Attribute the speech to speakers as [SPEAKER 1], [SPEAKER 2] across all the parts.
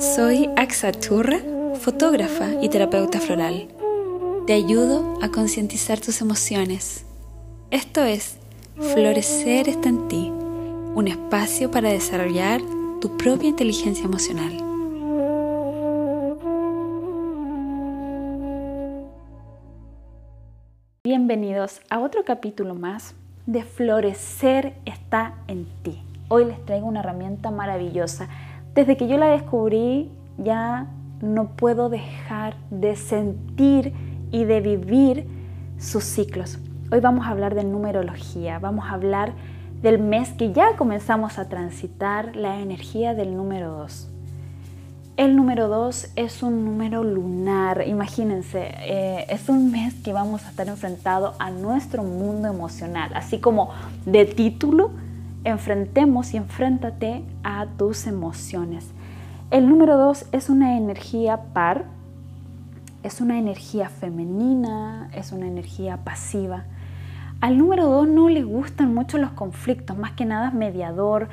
[SPEAKER 1] Soy Axa Churra, fotógrafa y terapeuta floral. Te ayudo a concientizar tus emociones. Esto es Florecer está en ti, un espacio para desarrollar tu propia inteligencia emocional. Bienvenidos a otro capítulo más de Florecer está en ti. Hoy les traigo una herramienta maravillosa desde que yo la descubrí ya no puedo dejar de sentir y de vivir sus ciclos. Hoy vamos a hablar de numerología, vamos a hablar del mes que ya comenzamos a transitar, la energía del número 2. El número 2 es un número lunar, imagínense, eh, es un mes que vamos a estar enfrentado a nuestro mundo emocional, así como de título, enfrentemos y enfréntate a tus emociones. El número dos es una energía par, es una energía femenina, es una energía pasiva. Al número dos no le gustan mucho los conflictos, más que nada es mediador.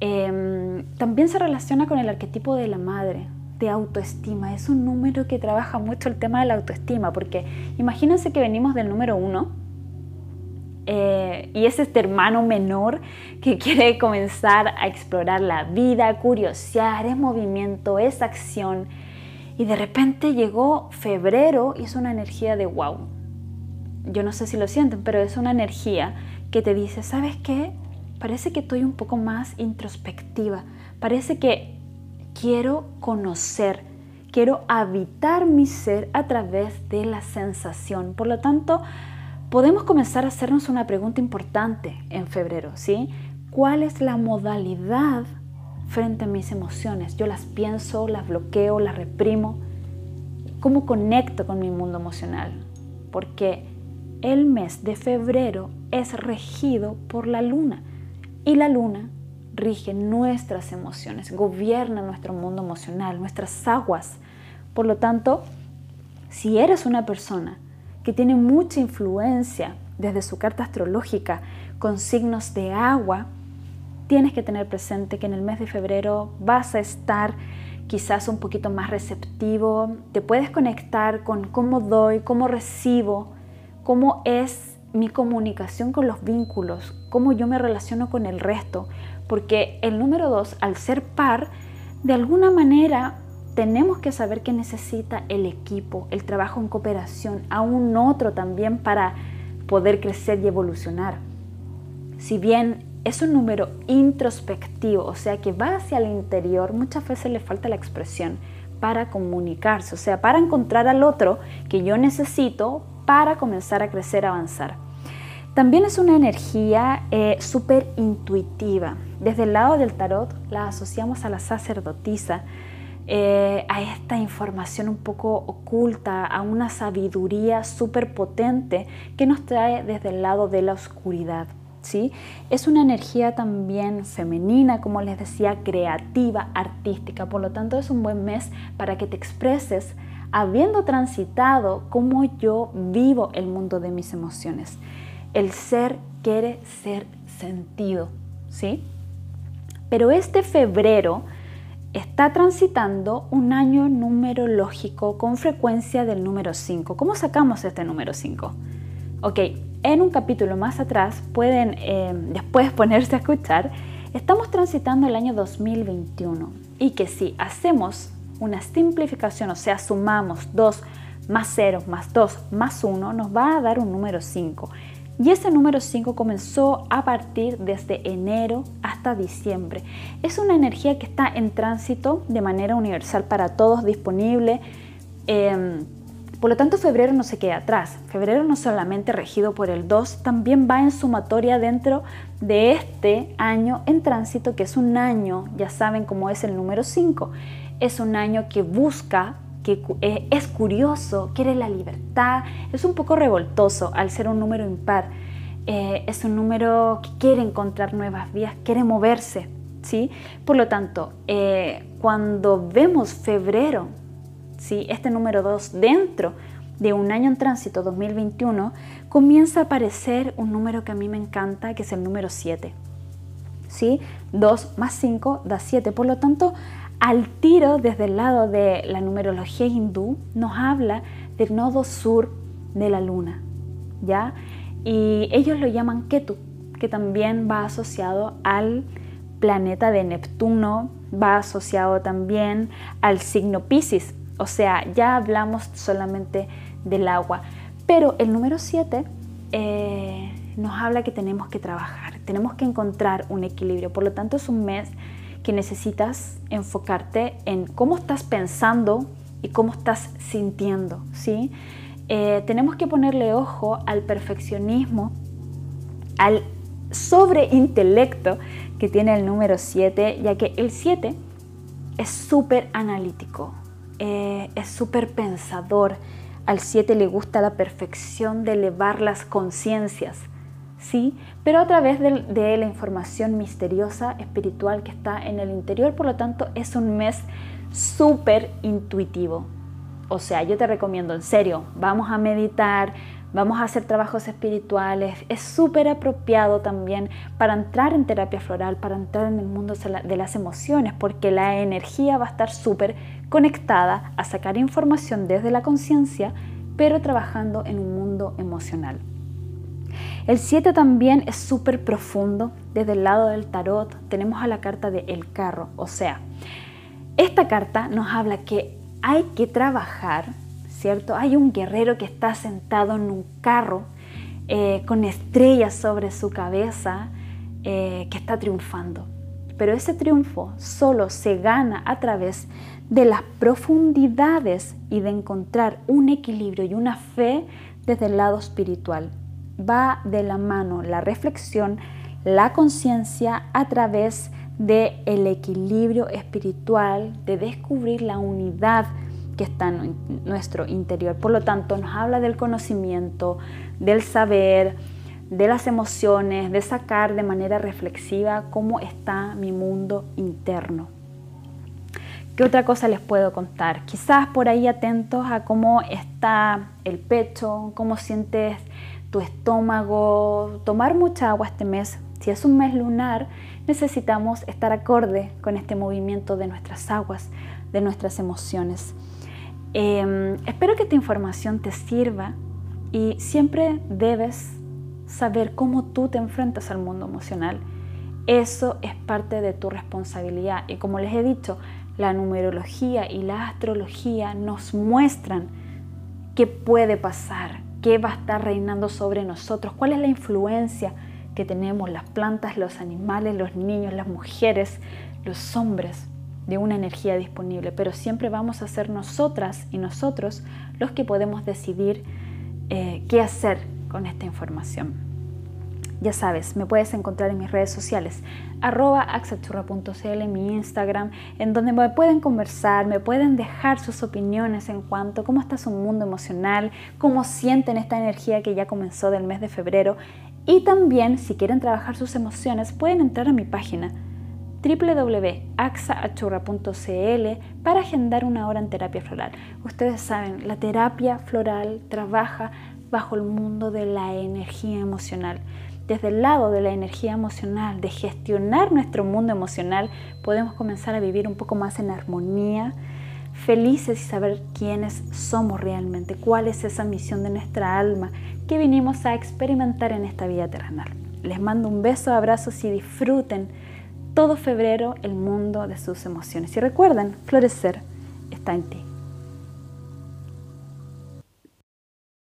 [SPEAKER 1] Em, también se relaciona con el arquetipo de la madre, de autoestima. Es un número que trabaja mucho el tema de la autoestima, porque imagínense que venimos del número uno, eh, y es este hermano menor que quiere comenzar a explorar la vida, curiosear, es movimiento, es acción. Y de repente llegó febrero y es una energía de wow. Yo no sé si lo sienten, pero es una energía que te dice, ¿sabes qué? Parece que estoy un poco más introspectiva. Parece que quiero conocer, quiero habitar mi ser a través de la sensación. Por lo tanto, podemos comenzar a hacernos una pregunta importante en febrero, ¿sí? ¿Cuál es la modalidad frente a mis emociones? Yo las pienso, las bloqueo, las reprimo. ¿Cómo conecto con mi mundo emocional? Porque el mes de febrero es regido por la luna y la luna rige nuestras emociones, gobierna nuestro mundo emocional, nuestras aguas. Por lo tanto, si eres una persona que tiene mucha influencia desde su carta astrológica con signos de agua, tienes que tener presente que en el mes de febrero vas a estar quizás un poquito más receptivo, te puedes conectar con cómo doy, cómo recibo, cómo es mi comunicación con los vínculos, cómo yo me relaciono con el resto, porque el número dos, al ser par, de alguna manera tenemos que saber que necesita el equipo, el trabajo en cooperación, a un otro también para poder crecer y evolucionar. Si bien es un número introspectivo, o sea que va hacia el interior, muchas veces le falta la expresión para comunicarse, o sea, para encontrar al otro que yo necesito para comenzar a crecer, avanzar. También es una energía eh, súper intuitiva. Desde el lado del tarot la asociamos a la sacerdotisa, eh, a esta información un poco oculta, a una sabiduría súper potente que nos trae desde el lado de la oscuridad. ¿sí? Es una energía también femenina, como les decía, creativa, artística. Por lo tanto, es un buen mes para que te expreses habiendo transitado cómo yo vivo el mundo de mis emociones. El ser quiere ser sentido, ¿sí? Pero este febrero está transitando un año numerológico con frecuencia del número 5. ¿Cómo sacamos este número 5? Ok, en un capítulo más atrás pueden eh, después ponerse a escuchar, estamos transitando el año 2021 y que si hacemos una simplificación, o sea, sumamos 2 más 0 más 2 más 1, nos va a dar un número 5. Y ese número 5 comenzó a partir desde enero hasta diciembre. Es una energía que está en tránsito de manera universal para todos, disponible. Em, por lo tanto, febrero no se queda atrás. Febrero no solamente regido por el 2, también va en sumatoria dentro de este año en tránsito, que es un año, ya saben cómo es el número 5. Es un año que busca que eh, es curioso, quiere la libertad, es un poco revoltoso al ser un número impar. Eh, es un número que quiere encontrar nuevas vías, quiere moverse, ¿sí? Por lo tanto, eh, cuando vemos febrero, ¿sí? Este número 2 dentro de un año en tránsito 2021, comienza a aparecer un número que a mí me encanta, que es el número 7. ¿Sí? 2 más 5 da 7. Por lo tanto, al tiro desde el lado de la numerología hindú nos habla del nodo sur de la luna, ¿ya? Y ellos lo llaman Ketu, que también va asociado al planeta de Neptuno, va asociado también al signo Pisces, o sea, ya hablamos solamente del agua. Pero el número 7 eh, nos habla que tenemos que trabajar, tenemos que encontrar un equilibrio. Por lo tanto, es un mes que necesitas enfocarte en cómo estás pensando y cómo estás sintiendo, ¿sí? Eh, tenemos que ponerle ojo al perfeccionismo, al sobreintelecto que tiene el número 7, ya que el 7 es súper analítico, eh, es súper pensador. Al 7 le gusta la perfección de elevar las conciencias, ¿sí? Pero a través de, de la información misteriosa, espiritual que está en el interior, por lo tanto es un mes súper intuitivo. O sea, yo te recomiendo, en serio, vamos a meditar, vamos a hacer trabajos espirituales. Es súper apropiado también para entrar en terapia floral, para entrar en el mundo de las emociones, porque la energía va a estar súper conectada a sacar información desde la conciencia, pero trabajando en un mundo emocional. El 7 también es súper profundo. Desde el lado del tarot tenemos a la carta de El Carro, o sea, esta carta nos habla que hay que trabajar, ¿cierto? Hay un guerrero que está sentado en un carro eh, con estrellas sobre su cabeza eh, que está triunfando. Pero ese triunfo solo se gana a través de las profundidades y de encontrar un equilibrio y una fe desde el lado espiritual. Va de la mano la reflexión, la conciencia a través de el equilibrio espiritual, de descubrir la unidad que está en nuestro interior. Por lo tanto, nos habla del conocimiento, del saber, de las emociones, de sacar de manera reflexiva cómo está mi mundo interno. ¿Qué otra cosa les puedo contar? Quizás por ahí atentos a cómo está el pecho, cómo sientes tu estómago, tomar mucha agua este mes. Si es un mes lunar, necesitamos estar acorde con este movimiento de nuestras aguas, de nuestras emociones. Em, espero que esta información te sirva y siempre debes saber cómo tú te enfrentas al mundo emocional. Eso es parte de tu responsabilidad y como les he dicho, la numerología y la astrología nos muestran qué puede pasar, qué va a estar reinando sobre nosotros, cuál es la influencia que tenemos las plantas, los animales, los niños, las mujeres, los hombres de una energía disponible, pero siempre vamos a ser nosotras y nosotros los que podemos decidir eh, qué hacer con esta información. Ya sabes, me puedes encontrar en mis redes sociales, arroba axachurra.cl, en mi Instagram, en donde me pueden conversar, me pueden dejar sus opiniones en cuanto a cómo está su mundo emocional, cómo sienten esta energía que ya comenzó del mes de febrero y también, si quieren trabajar sus emociones, pueden entrar a mi página www.axaachurra.cl para agendar una hora en terapia floral. Ustedes saben, la terapia floral trabaja bajo el mundo de la energía emocional. Desde el lado de la energía emocional, de gestionar nuestro mundo emocional, podemos comenzar a vivir un poco más en armonía, felices y saber quiénes somos realmente, cuál es esa misión de nuestra alma que vinimos a experimentar en esta vida terrenal. Les mando un beso, abrazos y disfruten todo febrero el mundo de sus emociones. Y recuerden, florecer está en ti.